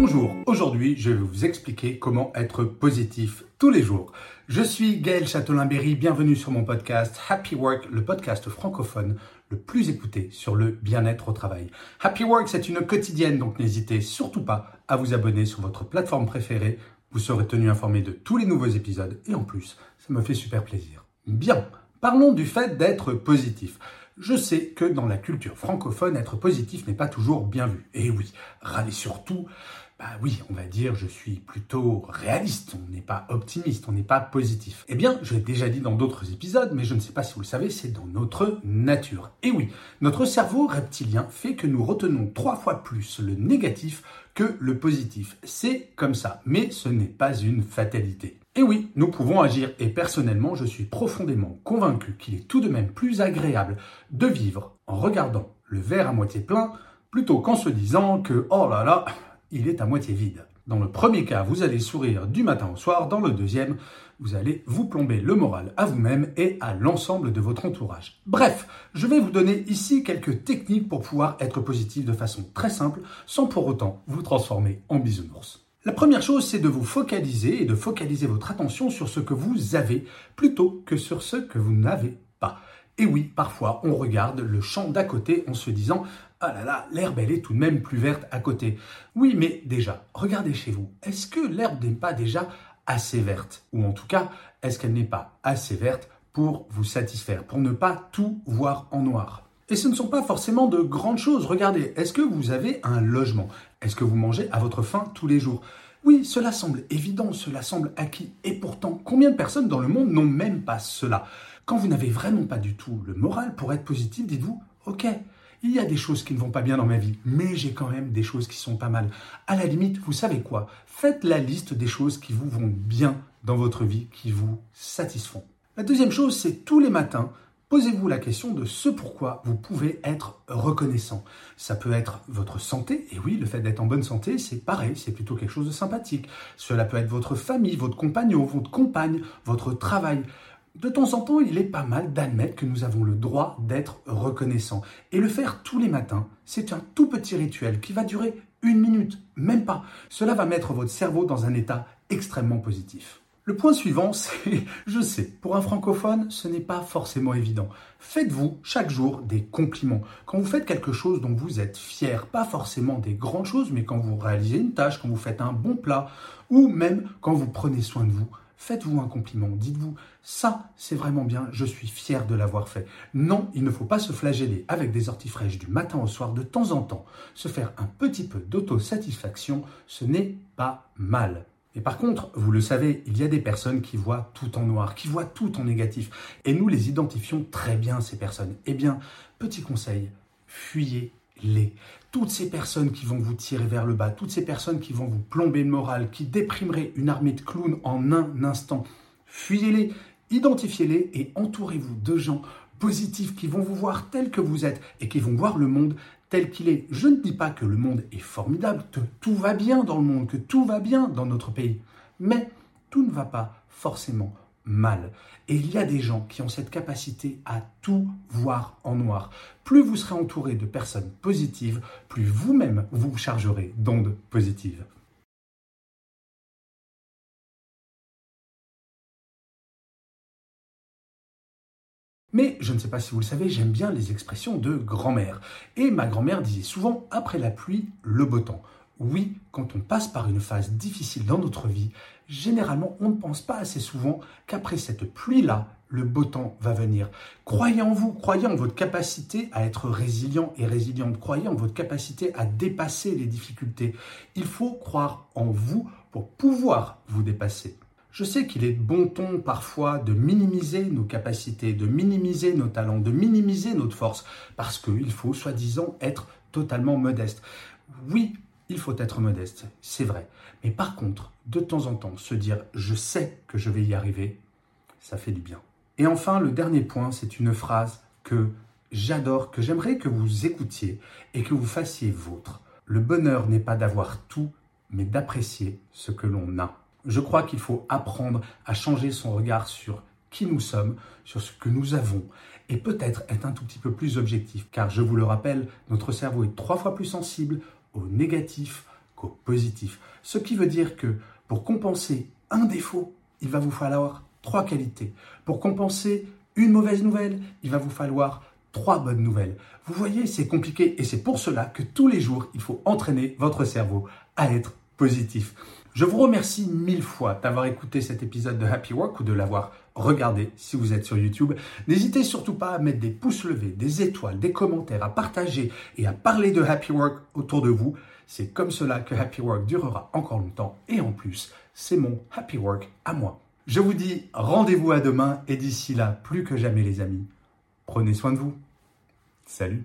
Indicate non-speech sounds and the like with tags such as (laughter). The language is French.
Bonjour, aujourd'hui je vais vous expliquer comment être positif tous les jours. Je suis Gaël Châtelain-Berry, bienvenue sur mon podcast Happy Work, le podcast francophone le plus écouté sur le bien-être au travail. Happy Work, c'est une quotidienne, donc n'hésitez surtout pas à vous abonner sur votre plateforme préférée. Vous serez tenu informé de tous les nouveaux épisodes et en plus, ça me fait super plaisir. Bien, parlons du fait d'être positif. Je sais que dans la culture francophone, être positif n'est pas toujours bien vu. Et oui, râler surtout, bah oui, on va dire je suis plutôt réaliste, on n'est pas optimiste, on n'est pas positif. Eh bien, je l'ai déjà dit dans d'autres épisodes, mais je ne sais pas si vous le savez, c'est dans notre nature. Et oui, notre cerveau reptilien fait que nous retenons trois fois plus le négatif que le positif. C'est comme ça, mais ce n'est pas une fatalité. Et oui, nous pouvons agir et personnellement, je suis profondément convaincu qu'il est tout de même plus agréable de vivre en regardant le verre à moitié plein plutôt qu'en se disant que oh là là, il est à moitié vide. Dans le premier cas, vous allez sourire du matin au soir. Dans le deuxième, vous allez vous plomber le moral à vous-même et à l'ensemble de votre entourage. Bref, je vais vous donner ici quelques techniques pour pouvoir être positif de façon très simple, sans pour autant vous transformer en bisounours. La première chose, c'est de vous focaliser et de focaliser votre attention sur ce que vous avez plutôt que sur ce que vous n'avez pas. Et oui, parfois, on regarde le champ d'à côté en se disant ah là là, l'herbe, elle est tout de même plus verte à côté. Oui, mais déjà, regardez chez vous. Est-ce que l'herbe n'est pas déjà assez verte? Ou en tout cas, est-ce qu'elle n'est pas assez verte pour vous satisfaire, pour ne pas tout voir en noir? Et ce ne sont pas forcément de grandes choses. Regardez, est-ce que vous avez un logement? Est-ce que vous mangez à votre faim tous les jours? Oui, cela semble évident, cela semble acquis. Et pourtant, combien de personnes dans le monde n'ont même pas cela? Quand vous n'avez vraiment pas du tout le moral pour être positif, dites-vous, ok, il y a des choses qui ne vont pas bien dans ma vie, mais j'ai quand même des choses qui sont pas mal. À la limite, vous savez quoi Faites la liste des choses qui vous vont bien dans votre vie, qui vous satisfont. La deuxième chose, c'est tous les matins, posez-vous la question de ce pourquoi vous pouvez être reconnaissant. Ça peut être votre santé, et oui, le fait d'être en bonne santé, c'est pareil, c'est plutôt quelque chose de sympathique. Cela peut être votre famille, votre compagnon, votre compagne, votre travail. De temps en temps, il est pas mal d'admettre que nous avons le droit d'être reconnaissants. Et le faire tous les matins, c'est un tout petit rituel qui va durer une minute, même pas. Cela va mettre votre cerveau dans un état extrêmement positif. Le point suivant, (laughs) c'est, je sais, pour un francophone, ce n'est pas forcément évident. Faites-vous chaque jour des compliments. Quand vous faites quelque chose dont vous êtes fier, pas forcément des grandes choses, mais quand vous réalisez une tâche, quand vous faites un bon plat, ou même quand vous prenez soin de vous, faites-vous un compliment, dites-vous, ça, c'est vraiment bien, je suis fier de l'avoir fait. Non, il ne faut pas se flageller avec des orties fraîches du matin au soir de temps en temps. Se faire un petit peu d'autosatisfaction, ce n'est pas mal. Et par contre, vous le savez, il y a des personnes qui voient tout en noir, qui voient tout en négatif. Et nous les identifions très bien, ces personnes. Eh bien, petit conseil, fuyez Toutes ces personnes qui vont vous tirer vers le bas, toutes ces personnes qui vont vous plomber le moral, qui déprimeraient une armée de clowns en un instant, fuyez-les, identifiez-les et entourez-vous de gens positifs qui vont vous voir tel que vous êtes et qui vont voir le monde tel qu'il est. Je ne dis pas que le monde est formidable, que tout va bien dans le monde, que tout va bien dans notre pays, mais tout ne va pas forcément mal. Et il y a des gens qui ont cette capacité à tout voir en noir. Plus vous serez entouré de personnes positives, plus vous-même vous chargerez d'ondes positives. Mais je ne sais pas si vous le savez, j'aime bien les expressions de grand-mère. Et ma grand-mère disait souvent après la pluie, le beau temps. Oui, quand on passe par une phase difficile dans notre vie, généralement on ne pense pas assez souvent qu'après cette pluie-là, le beau temps va venir. Croyez en vous, croyez en votre capacité à être résilient et résiliente, croyez en votre capacité à dépasser les difficultés. Il faut croire en vous pour pouvoir vous dépasser. Je sais qu'il est bon ton parfois de minimiser nos capacités, de minimiser nos talents, de minimiser notre force, parce qu'il faut soi-disant être totalement modeste. Oui, il faut être modeste, c'est vrai. Mais par contre, de temps en temps, se dire je sais que je vais y arriver, ça fait du bien. Et enfin, le dernier point, c'est une phrase que j'adore, que j'aimerais que vous écoutiez et que vous fassiez vôtre. Le bonheur n'est pas d'avoir tout, mais d'apprécier ce que l'on a. Je crois qu'il faut apprendre à changer son regard sur qui nous sommes, sur ce que nous avons, et peut-être être un tout petit peu plus objectif, car je vous le rappelle, notre cerveau est trois fois plus sensible négatif qu'au positif. Ce qui veut dire que pour compenser un défaut, il va vous falloir trois qualités. Pour compenser une mauvaise nouvelle, il va vous falloir trois bonnes nouvelles. Vous voyez, c'est compliqué et c'est pour cela que tous les jours, il faut entraîner votre cerveau à être positif. Je vous remercie mille fois d'avoir écouté cet épisode de Happy Work ou de l'avoir regardé si vous êtes sur YouTube. N'hésitez surtout pas à mettre des pouces levés, des étoiles, des commentaires, à partager et à parler de Happy Work autour de vous. C'est comme cela que Happy Work durera encore longtemps et en plus, c'est mon Happy Work à moi. Je vous dis rendez-vous à demain et d'ici là, plus que jamais les amis, prenez soin de vous. Salut